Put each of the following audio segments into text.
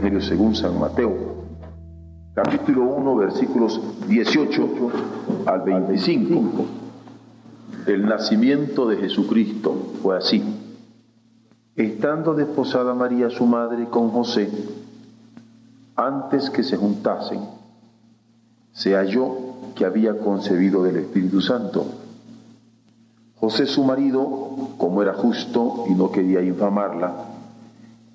Según San Mateo, capítulo 1, versículos 18 al 25. El nacimiento de Jesucristo fue así. Estando desposada María su madre con José, antes que se juntasen, se halló que había concebido del Espíritu Santo. José su marido, como era justo y no quería infamarla,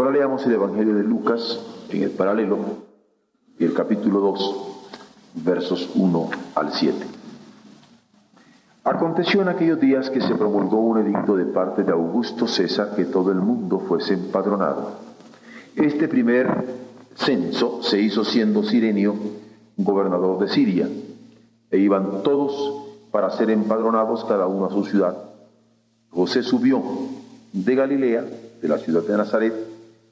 Ahora leamos el Evangelio de Lucas en el paralelo, el capítulo 2, versos 1 al 7. Aconteció en aquellos días que se promulgó un edicto de parte de Augusto César que todo el mundo fuese empadronado. Este primer censo se hizo siendo Sirenio gobernador de Siria, e iban todos para ser empadronados cada uno a su ciudad. José subió de Galilea, de la ciudad de Nazaret,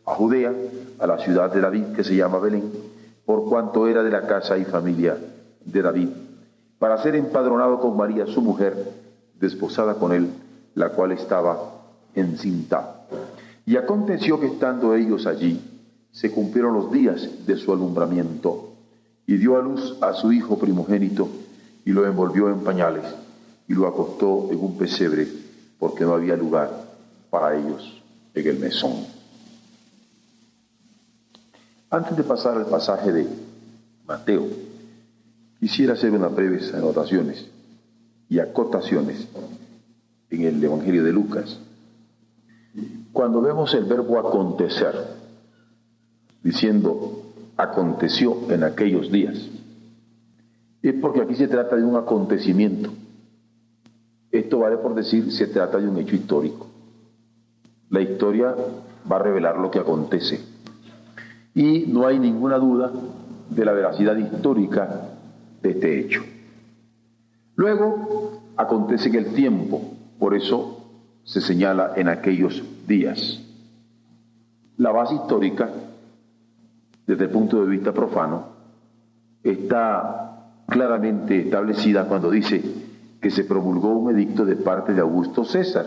a Judea, a la ciudad de David que se llama Belén, por cuanto era de la casa y familia de David, para ser empadronado con María su mujer, desposada con él, la cual estaba encinta. Y aconteció que estando ellos allí, se cumplieron los días de su alumbramiento, y dio a luz a su hijo primogénito, y lo envolvió en pañales, y lo acostó en un pesebre, porque no había lugar para ellos en el mesón. Antes de pasar al pasaje de Mateo, quisiera hacer unas breves anotaciones y acotaciones en el Evangelio de Lucas. Cuando vemos el verbo acontecer, diciendo aconteció en aquellos días, es porque aquí se trata de un acontecimiento. Esto vale por decir, se trata de un hecho histórico. La historia va a revelar lo que acontece y no hay ninguna duda de la veracidad histórica de este hecho. Luego acontece que el tiempo, por eso se señala en aquellos días. La base histórica, desde el punto de vista profano, está claramente establecida cuando dice que se promulgó un edicto de parte de Augusto César,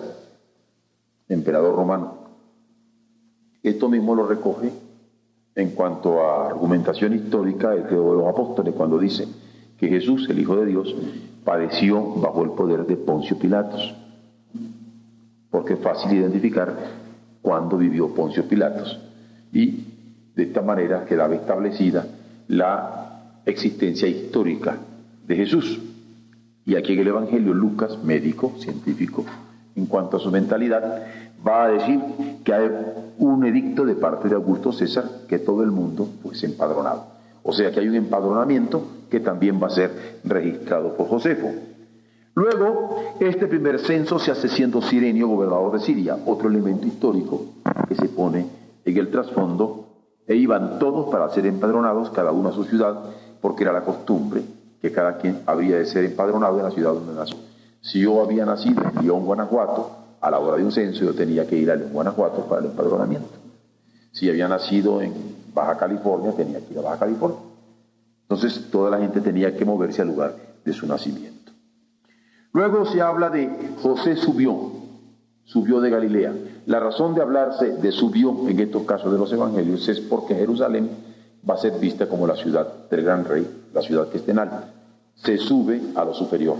emperador romano. Esto mismo lo recoge en cuanto a argumentación histórica, el credo de los apóstoles, cuando dice que Jesús, el Hijo de Dios, padeció bajo el poder de Poncio Pilatos, porque es fácil identificar cuándo vivió Poncio Pilatos. Y de esta manera quedaba establecida la existencia histórica de Jesús. Y aquí en el Evangelio Lucas, médico, científico, en cuanto a su mentalidad, va a decir que hay un edicto de parte de Augusto César que todo el mundo pues empadronado. O sea que hay un empadronamiento que también va a ser registrado por Josefo. Luego, este primer censo se hace siendo Sirenio gobernador de Siria, otro elemento histórico que se pone en el trasfondo, e iban todos para ser empadronados, cada uno a su ciudad, porque era la costumbre que cada quien habría de ser empadronado en la ciudad donde nació. Si yo había nacido en León, Guanajuato, a la hora de un censo yo tenía que ir a León, Guanajuato para el empadronamiento. Si había nacido en Baja California, tenía que ir a Baja California. Entonces toda la gente tenía que moverse al lugar de su nacimiento. Luego se habla de José subió, subió de Galilea. La razón de hablarse de subió en estos casos de los evangelios es porque Jerusalén va a ser vista como la ciudad del gran rey, la ciudad que está en alta. Se sube a lo superior.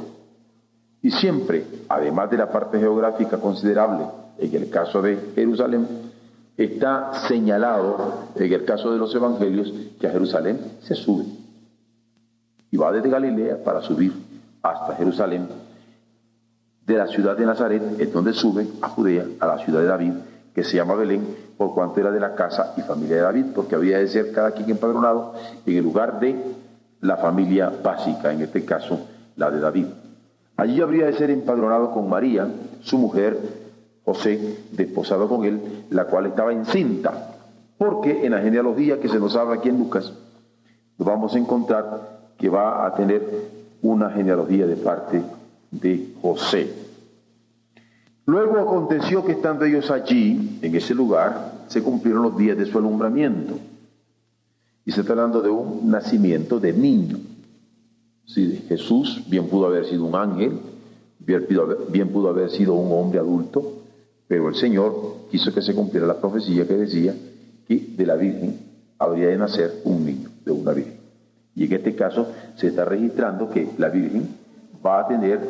Y siempre, además de la parte geográfica considerable, en el caso de Jerusalén, está señalado, en el caso de los evangelios, que a Jerusalén se sube. Y va desde Galilea para subir hasta Jerusalén. De la ciudad de Nazaret es donde sube a Judea, a la ciudad de David, que se llama Belén, por cuanto era de la casa y familia de David, porque había de ser cada quien empadronado en el lugar de la familia básica, en este caso la de David. Allí habría de ser empadronado con María, su mujer, José, desposado con él, la cual estaba encinta. Porque en la genealogía que se nos habla aquí en Lucas, vamos a encontrar que va a tener una genealogía de parte de José. Luego aconteció que estando ellos allí, en ese lugar, se cumplieron los días de su alumbramiento. Y se está hablando de un nacimiento de niño. Sí, Jesús bien pudo haber sido un ángel, bien pudo haber sido un hombre adulto, pero el Señor quiso que se cumpliera la profecía que decía que de la Virgen habría de nacer un niño, de una Virgen. Y en este caso se está registrando que la Virgen va a tener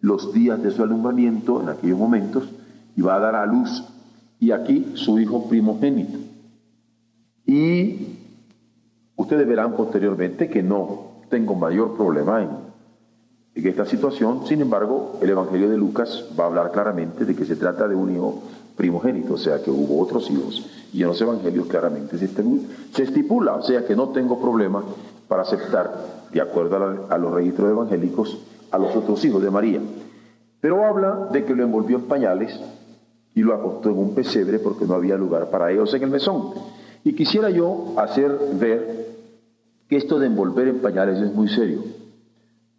los días de su alumbramiento en aquellos momentos y va a dar a luz. Y aquí su hijo primogénito. Y ustedes verán posteriormente que no tengo mayor problema en, esta situación. Sin embargo, el Evangelio de Lucas va a hablar claramente de que se trata de un hijo primogénito, o sea que hubo otros hijos. Y en los Evangelios claramente se estipula, o sea que no tengo problema para aceptar, de acuerdo a, los registros evangélicos, a los otros hijos de María. Pero habla de que lo envolvió en pañales y lo acostó en un pesebre porque no había lugar para ellos en el mesón. Y quisiera yo hacer ver esto de envolver en pañales es muy serio,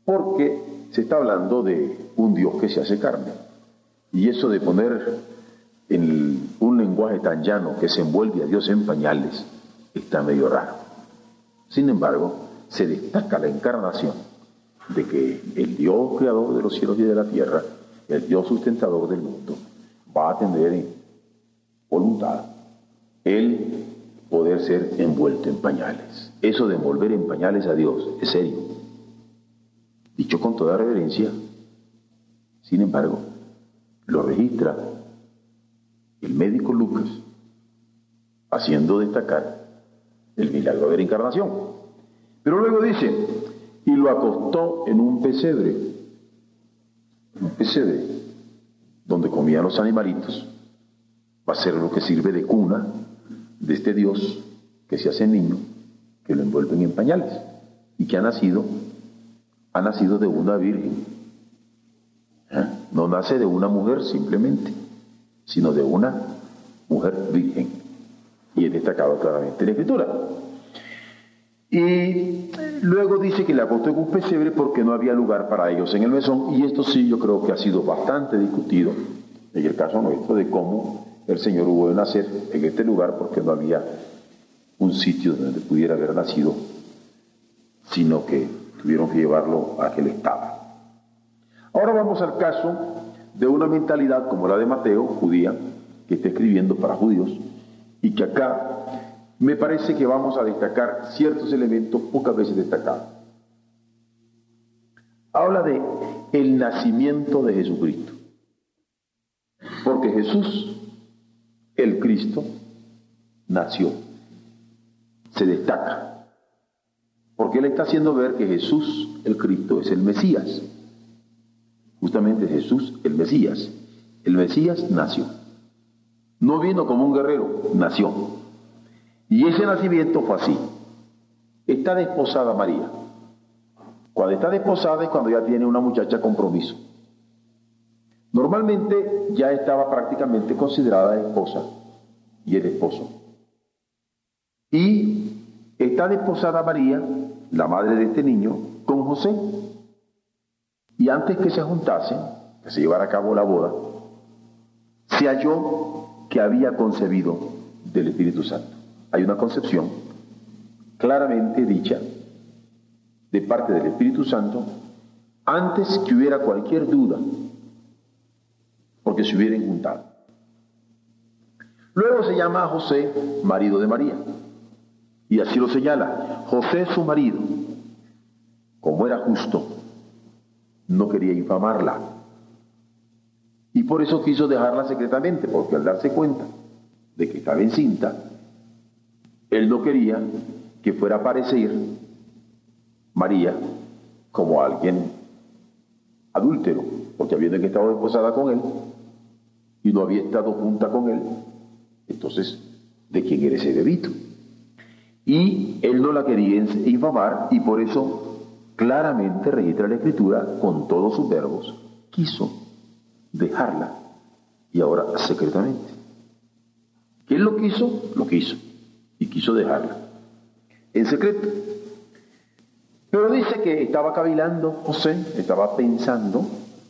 porque se está hablando de un Dios que se hace carne. Y eso de poner en un lenguaje tan llano que se envuelve a Dios en pañales está medio raro. Sin embargo, se destaca la encarnación de que el Dios creador de los cielos y de la tierra, el Dios sustentador del mundo, va a tener en voluntad el poder ser envuelto en pañales. Eso de envolver en pañales a Dios es serio. Dicho con toda reverencia, sin embargo, lo registra el médico Lucas, haciendo destacar el milagro de la encarnación. Pero luego dice, y lo acostó en un pesebre, un pesebre donde comían los animalitos, va a ser lo que sirve de cuna de este Dios que se hace niño, que lo envuelven en pañales y que ha nacido, ha nacido de una virgen. ¿Eh? No nace de una mujer simplemente, sino de una mujer virgen. Y es destacado claramente en la escritura. Y luego dice que le acostó en un pesebre porque no había lugar para ellos en el mesón. Y esto sí yo creo que ha sido bastante discutido en el caso nuestro de cómo el Señor hubo de nacer en este lugar porque no había un sitio donde pudiera haber nacido, sino que tuvieron que llevarlo a aquel estado. Ahora vamos al caso de una mentalidad como la de Mateo, judía, que está escribiendo para judíos, y que acá me parece que vamos a destacar ciertos elementos pocas veces destacados. Habla de el nacimiento de Jesucristo. Porque Jesús, el Cristo, nació se destaca, porque él está haciendo ver que Jesús, el Cristo, es el Mesías. Justamente Jesús, el Mesías. El Mesías nació. No vino como un guerrero, nació. Y ese nacimiento fue así. Está desposada María. Cuando está desposada es cuando ya tiene una muchacha compromiso. Normalmente ya estaba prácticamente considerada esposa y el esposo. Y está desposada María, la madre de este niño, con José. Y antes que se juntasen, que se llevara a cabo la boda, se halló que había concebido del Espíritu Santo. Hay una concepción claramente dicha de parte del Espíritu Santo antes que hubiera cualquier duda, porque se hubieran juntado. Luego se llama a José marido de María, y así lo señala. José su marido, como era justo, no quería infamarla. Y por eso quiso dejarla secretamente, porque al darse cuenta de que estaba encinta, él no quería que fuera a aparecer María como alguien adúltero, porque habiendo que estado desposada con él y no había estado junta con él, entonces, ¿de quién era ese bebito? Y él no la quería infamar y por eso claramente registra la escritura con todos sus verbos, quiso dejarla y ahora secretamente. ¿Quién lo quiso? Lo quiso y quiso dejarla en secreto. Pero dice que estaba cavilando José, estaba pensando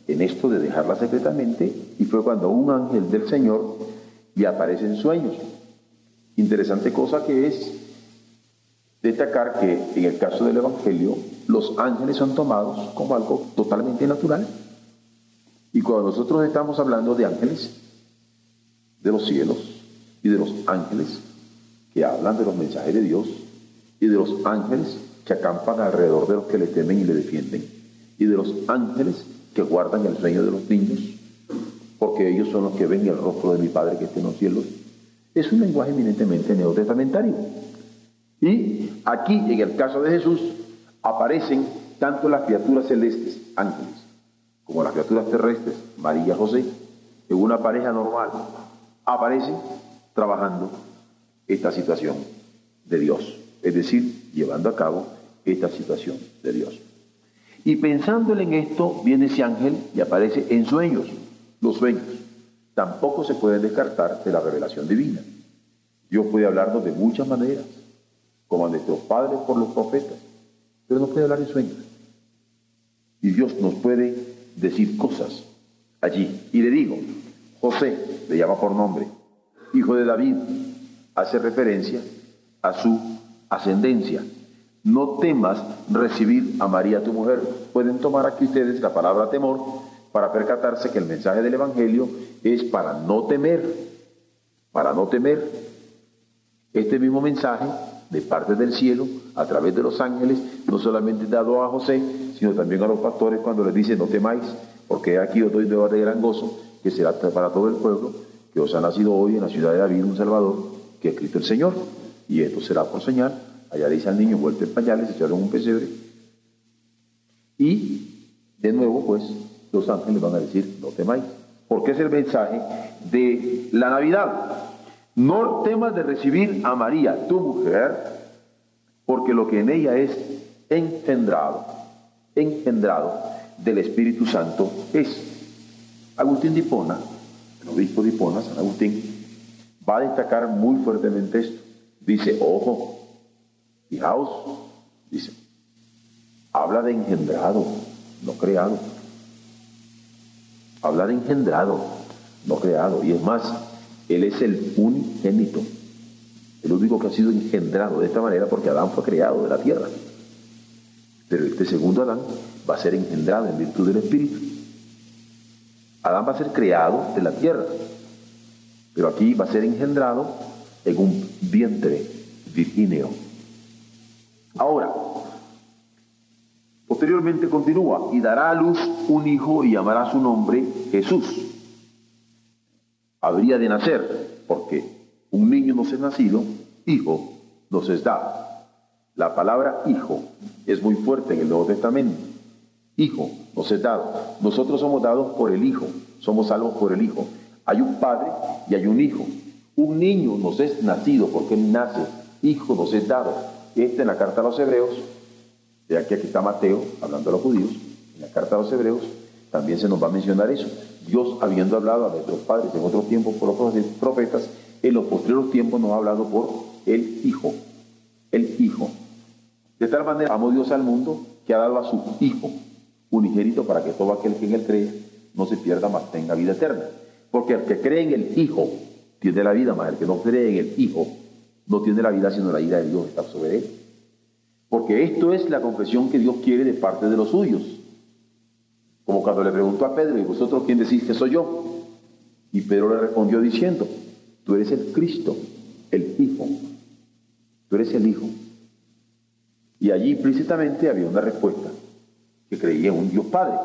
en esto de dejarla secretamente y fue cuando un ángel del Señor le aparece en sueños. Interesante cosa que es destacar que en el caso del Evangelio los ángeles son tomados como algo totalmente natural. Y cuando nosotros estamos hablando de ángeles, de los cielos y de los ángeles que hablan de los mensajes de Dios y de los ángeles que acampan alrededor de los que le temen y le defienden y de los ángeles que guardan el sueño de los niños porque ellos son los que ven el rostro de mi Padre que está en los cielos. Es un lenguaje eminentemente neotestamentario. Y aquí, en el caso de Jesús, aparecen tanto las criaturas celestes, ángeles, como las criaturas terrestres, María José, en una pareja normal, aparecen trabajando esta situación de Dios, es decir, llevando a cabo esta situación de Dios. Y pensándole en esto, viene ese ángel y aparece en sueños, los sueños. Tampoco se pueden descartar de la revelación divina. Dios puede hablarnos de muchas maneras, como a nuestros padres por los profetas, pero no puede hablar en sueños. Y Dios nos puede decir cosas allí. Y le digo, José, le llama por nombre, hijo de David, hace referencia a su ascendencia. No temas recibir a María tu mujer. Pueden tomar aquí ustedes la palabra temor para percatarse que el mensaje del Evangelio es para no temer, para no temer. Este mismo mensaje de parte del cielo, a través de los ángeles, no solamente dado a José, sino también a los pastores cuando les dice no temáis, porque aquí os doy de gran gozo, que será para todo el pueblo, que os ha nacido hoy en la ciudad de David un Salvador, que es Cristo el Señor. Y esto será por señal, allá dice al niño vuelto en pañales, echaron un pesebre. Y de nuevo, pues, los ángeles van a decir, no temáis, porque es el mensaje de la Navidad. No temas de recibir a María, tu mujer, porque lo que en ella es engendrado, engendrado del Espíritu Santo es. Agustín de Hipona, el obispo de Hipona, San Agustín, va a destacar muy fuertemente esto. Dice, ojo, fijaos, dice, habla de engendrado, no creado. Habla de engendrado, no creado. Y es más, él es el unigénito, el único que ha sido engendrado de esta manera porque Adán fue creado de la tierra. Pero este segundo Adán va a ser engendrado en virtud del Espíritu. Adán va a ser creado de la tierra, pero aquí va a ser engendrado en un vientre virgineo. Ahora, posteriormente continúa, y dará a luz un hijo y llamará su nombre Jesús habría de nacer, porque un niño no es nacido, hijo nos es dado. La palabra hijo es muy fuerte en el Nuevo Testamento. Hijo nos es dado. Nosotros somos dados por el Hijo, somos salvos por el Hijo. Hay un padre y hay un hijo. Un niño nos es nacido porque él nace, hijo nos es dado. Este en la carta a los hebreos, de aquí aquí está Mateo, hablando a los judíos, en la carta a los hebreos también se nos va a mencionar eso. Dios, habiendo hablado a nuestros padres en otros tiempos por otros profetas, en los posteriores tiempos nos ha hablado por el Hijo. El Hijo. De tal manera amó Dios al mundo que ha dado a su Hijo unigénito para que todo aquel que en él cree no se pierda, mas tenga vida eterna. Porque el que cree en el Hijo tiene la vida, más el que no cree en el Hijo no tiene la vida, sino la ira de Dios está sobre él. Porque esto es la confesión que Dios quiere de parte de los suyos. Como cuando le preguntó a Pedro, ¿y vosotros quién decís que soy yo? Y Pedro le respondió diciendo, tú eres el Cristo, el Hijo. Tú eres el Hijo. Y allí implícitamente había una respuesta, que creía en un Dios Padre,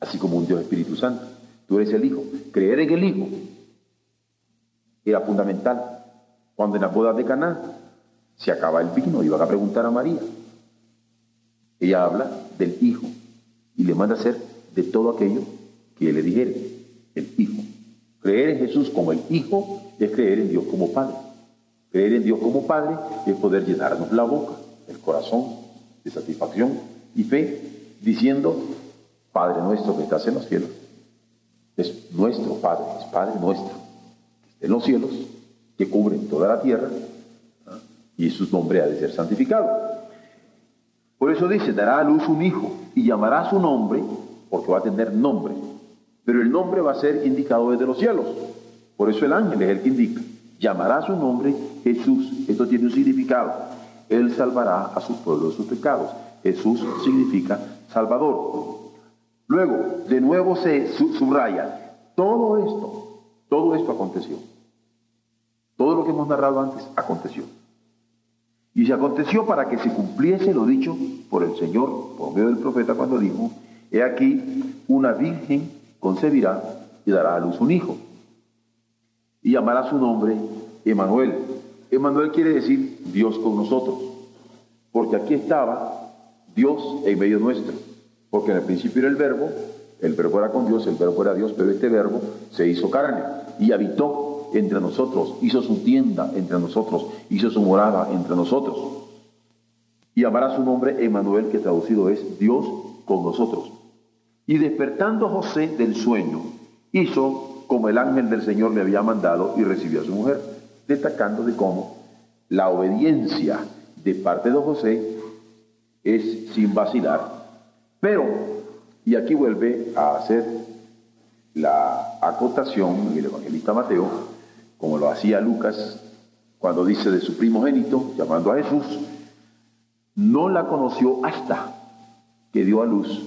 así como un Dios Espíritu Santo. Tú eres el Hijo. Creer en el Hijo era fundamental. Cuando en la boda de Caná se acaba el vino, iban a preguntar a María. Ella habla del Hijo y le manda a hacer de todo aquello que le dijere, el Hijo. Creer en Jesús como el Hijo es creer en Dios como Padre. Creer en Dios como Padre es poder llenarnos la boca, el corazón de satisfacción y fe, diciendo, Padre nuestro que estás en los cielos. Es nuestro Padre, es Padre nuestro, que está en los cielos, que cubren toda la tierra, y su nombre ha de ser santificado. Por eso dice, dará a luz un hijo y llamará su nombre, porque va a tener nombre, pero el nombre va a ser indicado desde los cielos. Por eso el ángel es el que indica. Llamará su nombre Jesús. Esto tiene un significado. Él salvará a su pueblo de sus pecados. Jesús significa Salvador. Luego, de nuevo se subraya, todo esto, todo esto aconteció. Todo lo que hemos narrado antes aconteció. Y se aconteció para que se cumpliese lo dicho por el Señor, por medio del profeta, cuando dijo, he aquí, una virgen concebirá y dará a luz un hijo. Y llamará su nombre Emanuel. Emanuel quiere decir Dios con nosotros. Porque aquí estaba Dios en medio nuestro. Porque en el principio era el verbo, el verbo era con Dios, el verbo era Dios, pero este verbo se hizo carne y habitó entre nosotros, hizo su tienda entre nosotros, hizo su morada entre nosotros. Y llamará su nombre Emanuel, que traducido es Dios con nosotros. Y despertando José del sueño, hizo como el ángel del Señor le había mandado y recibió a su mujer, destacando de cómo la obediencia de parte de José es sin vacilar. Pero, y aquí vuelve a hacer la acotación el evangelista Mateo, como lo hacía Lucas cuando dice de su primogénito, llamando a Jesús, no la conoció hasta que dio a luz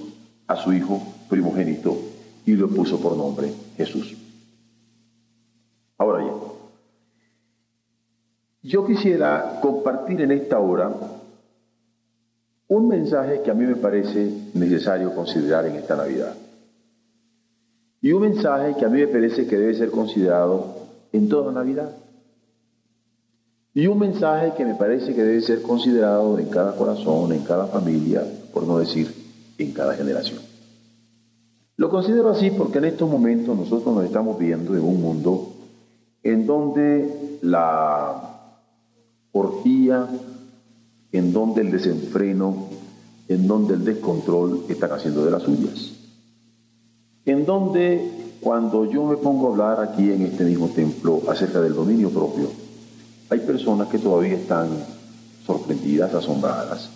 a su hijo primogénito y lo puso por nombre Jesús. Ahora bien, yo quisiera compartir en esta hora un mensaje que a mí me parece necesario considerar en esta Navidad. Y un mensaje que a mí me parece que debe ser considerado en toda Navidad. Y un mensaje que me parece que debe ser considerado en cada corazón, en cada familia, por no decir en cada generación. Lo considero así porque en estos momentos nosotros nos estamos viendo en un mundo en donde la orgía, en donde el desenfreno, en donde el descontrol están haciendo de las suyas. En donde cuando yo me pongo a hablar aquí en este mismo templo acerca del dominio propio, hay personas que todavía están sorprendidas, asombradas.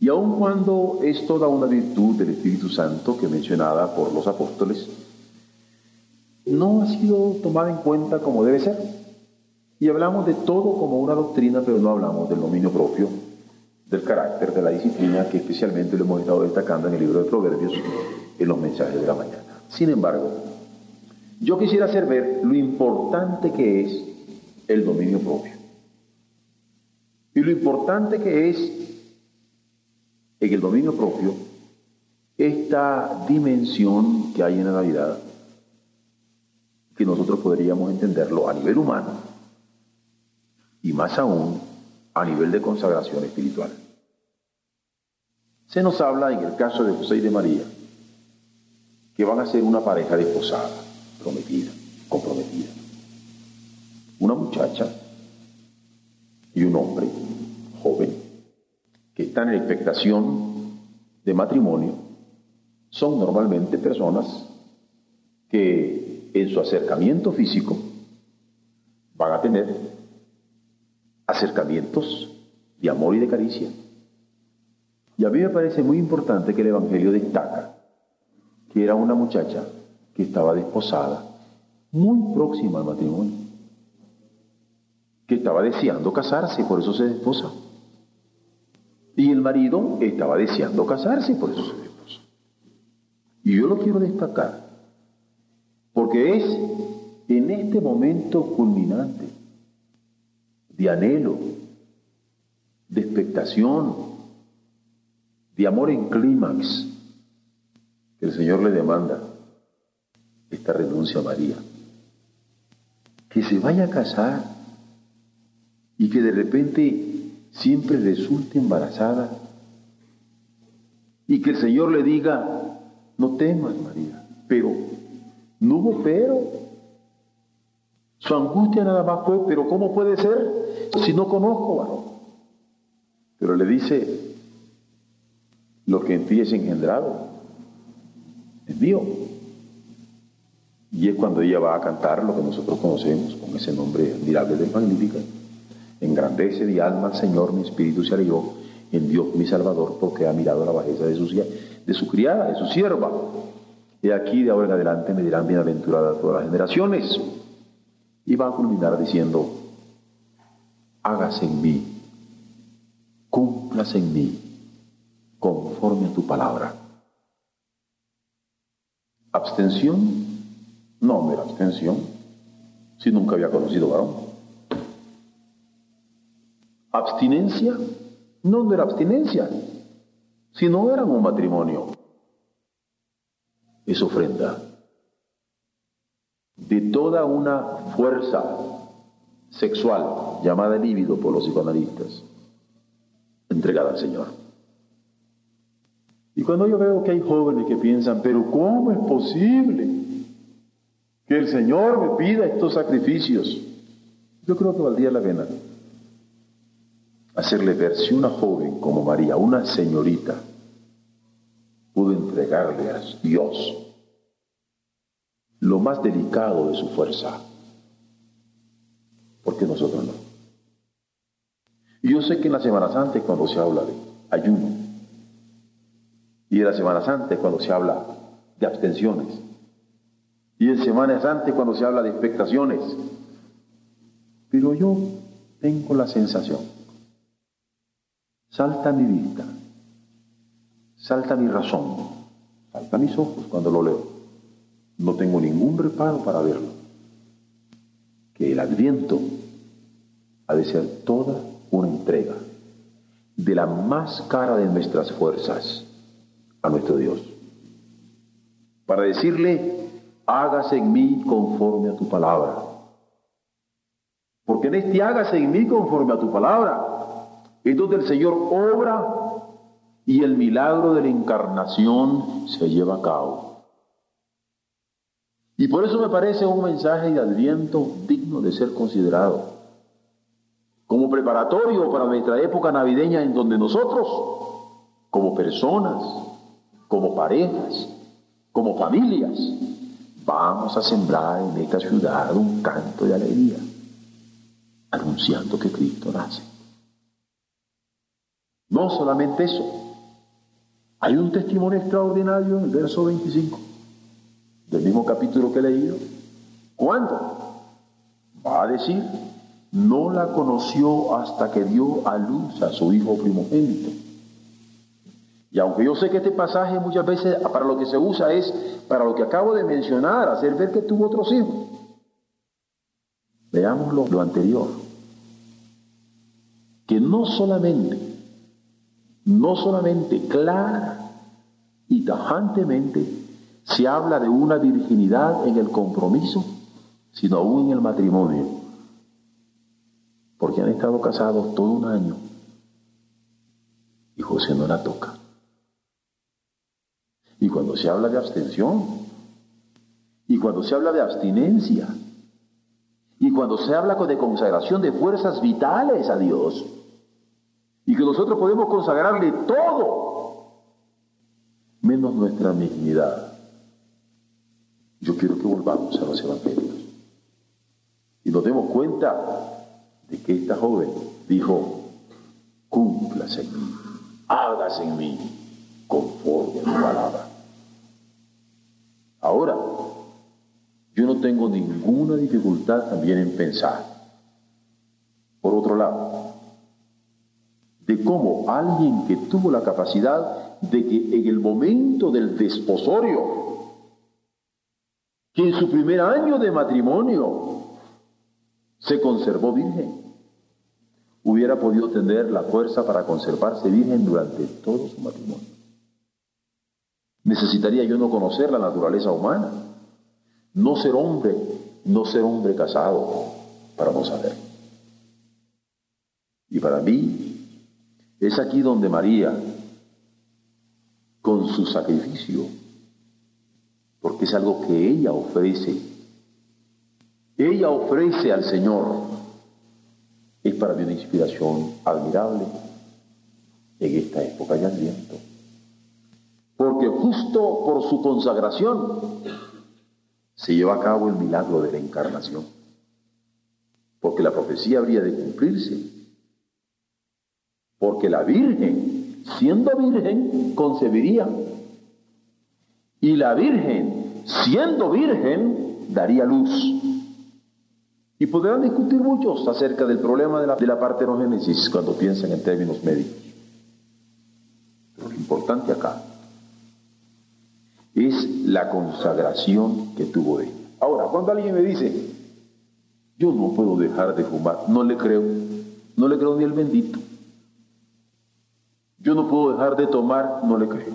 Y aun cuando es toda una virtud del Espíritu Santo que mencionada por los apóstoles, no ha sido tomada en cuenta como debe ser. Y hablamos de todo como una doctrina, pero no hablamos del dominio propio, del carácter, de la disciplina, que especialmente lo hemos estado destacando en el libro de Proverbios, en los mensajes de la mañana. Sin embargo, yo quisiera hacer ver lo importante que es el dominio propio. Y lo importante que es en el dominio propio esta dimensión que hay en la Navidad, que nosotros podríamos entenderlo a nivel humano y más aún a nivel de consagración espiritual. Se nos habla en el caso de José y de María que van a ser una pareja desposada, prometida, comprometida. Una muchacha y un hombre joven que están en expectación de matrimonio son normalmente personas que en su acercamiento físico van a tener acercamientos de amor y de caricia. Y a mí me parece muy importante que el Evangelio destaca que era una muchacha que estaba desposada muy próxima al matrimonio, que estaba deseando casarse, por eso se desposa. Y el marido estaba deseando casarse, por eso se desposa. Y yo lo quiero destacar, porque es en este momento culminante de anhelo, de expectación, de amor en clímax, que el Señor le demanda esta renuncia a María. Que se vaya a casar y que de repente siempre resulte embarazada y que el Señor le diga, no temas María, pero no hubo pero. Su angustia nada más fue, pero ¿cómo puede ser si no conozco varón? Pero le dice, lo que en ti es engendrado es mío. Y es cuando ella va a cantar lo que nosotros conocemos con ese nombre admirable de Magnífica. Engrandece mi alma al Señor, mi espíritu se alegró en Dios mi Salvador, porque ha mirado la bajeza de su, criada, de su sierva. Y aquí de ahora en adelante me dirán bienaventurada todas las generaciones. Y va a culminar diciendo, hágase en mí, cúmplase en mí, conforme a tu palabra. Abstención, no mera abstención, si nunca había conocido varón. Abstinencia, no era abstinencia, si no eran un matrimonio. Es ofrenda de toda una fuerza sexual llamada líbido por los psicoanalistas, entregada al Señor. Y cuando yo veo que hay jóvenes que piensan, pero ¿cómo es posible que el Señor me pida estos sacrificios? Yo creo que valdría la pena hacerle ver si una joven como María, una señorita, pudo entregarle a Dios lo más delicado de su fuerza. Porque nosotros no. Yo sé que en la Semana Santa cuando se habla de ayuno. Y en la Semana Santa cuando se habla de abstenciones. Y en Semana Santa cuando se habla de expectaciones. Pero yo tengo la sensación, salta mi vista, salta mi razón, salta mis ojos cuando lo leo. No tengo ningún reparo para verlo, que el adviento ha de ser toda una entrega de la más cara de nuestras fuerzas a nuestro Dios, para decirle, hágase en mí conforme a tu palabra. Porque en este hágase en mí conforme a tu palabra es donde el Señor obra y el milagro de la encarnación se lleva a cabo. Y por eso me parece un mensaje de adviento digno de ser considerado como preparatorio para nuestra época navideña en donde nosotros, como personas, como parejas, como familias, vamos a sembrar en esta ciudad un canto de alegría, anunciando que Cristo nace. No solamente eso, hay un testimonio extraordinario en el verso 25 del mismo capítulo que he leído. ¿Cuándo? Va a decir, no la conoció hasta que dio a luz a su hijo primogénito. Y aunque yo sé que este pasaje muchas veces para lo que se usa es para lo que acabo de mencionar, hacer ver que tuvo otros hijos. Veamos lo, lo anterior. Que no solamente, no solamente clara y tajantemente se habla de una virginidad en el compromiso, sino aún en el matrimonio. Porque han estado casados todo un año y José no la toca. Y cuando se habla de abstención, y cuando se habla de abstinencia, y cuando se habla de consagración de fuerzas vitales a Dios, y que nosotros podemos consagrarle todo, menos nuestra dignidad yo quiero que volvamos a los evangelios y nos demos cuenta de que esta joven dijo, cúmplase en mí, hágase en mí conforme a tu palabra. Ahora, yo no tengo ninguna dificultad también en pensar. Por otro lado, cómo alguien que tuvo la capacidad de que en el momento del desposorio, que en su primer año de matrimonio se conservó virgen, hubiera podido tener la fuerza para conservarse virgen durante todo su matrimonio. Necesitaría yo no conocer la naturaleza humana, no ser hombre, no ser hombre casado, para no saber. Y para mí, es aquí donde María, con su sacrificio, porque es algo que ella ofrece, ella ofrece al Señor, es para mí una inspiración admirable en esta época de Adviento. Porque justo por su consagración se lleva a cabo el milagro de la encarnación. Porque la profecía habría de cumplirse. Porque la Virgen, siendo Virgen, concebiría. Y la Virgen, siendo Virgen, daría luz. Y podrán discutir muchos acerca del problema de la, de partenogénesis cuando piensan en términos médicos. Pero lo importante acá es la consagración que tuvo ella. Ahora, cuando alguien me dice, yo no puedo dejar de fumar, no le creo, no le creo ni el bendito. Yo no puedo dejar de tomar, no le creo.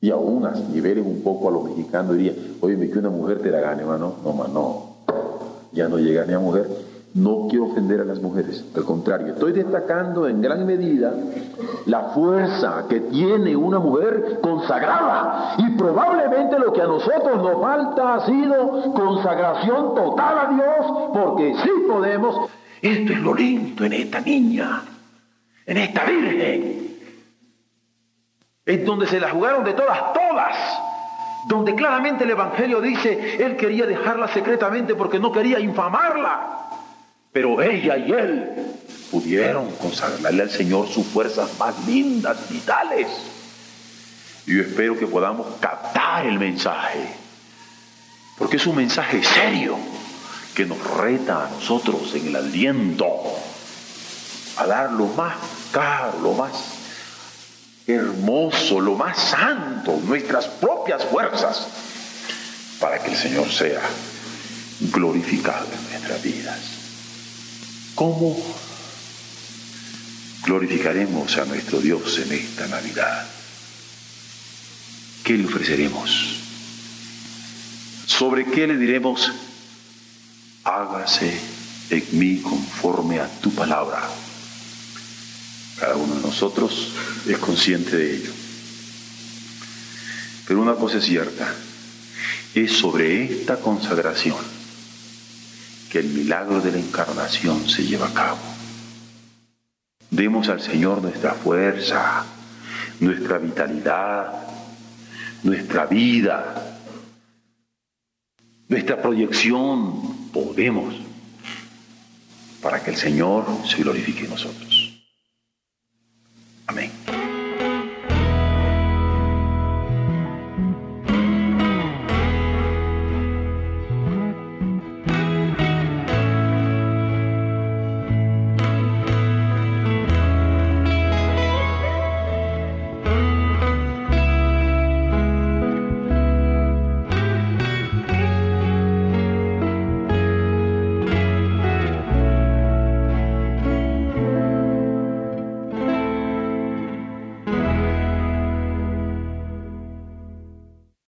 Y aún a niveles un poco a los mexicanos diría, oye, que una mujer te la gane, hermano. No, no, no ya no llega ni a mujer. No quiero ofender a las mujeres, al contrario, estoy destacando en gran medida la fuerza que tiene una mujer consagrada y probablemente lo que a nosotros nos falta ha sido consagración total a Dios, porque sí podemos. Esto es lo lindo en esta niña, en esta virgen, en donde se la jugaron de todas, todas donde claramente el Evangelio dice, él quería dejarla secretamente porque no quería infamarla. Pero ella y él pudieron consagrarle al Señor sus fuerzas más lindas, vitales. Y yo espero que podamos captar el mensaje, porque es un mensaje serio que nos reta a nosotros en el aliento a dar lo más caro, lo más hermoso, lo más santo, nuestras propias fuerzas, para que el Señor sea glorificado en nuestras vidas. ¿Cómo glorificaremos a nuestro Dios en esta Navidad? ¿Qué le ofreceremos? ¿Sobre qué le diremos? Hágase en mí conforme a tu palabra. Cada uno de nosotros es consciente de ello. Pero una cosa es cierta, es sobre esta consagración que el milagro de la encarnación se lleva a cabo. Demos al Señor nuestra fuerza, nuestra vitalidad, nuestra vida, nuestra proyección. Podemos para que el Señor se glorifique en nosotros.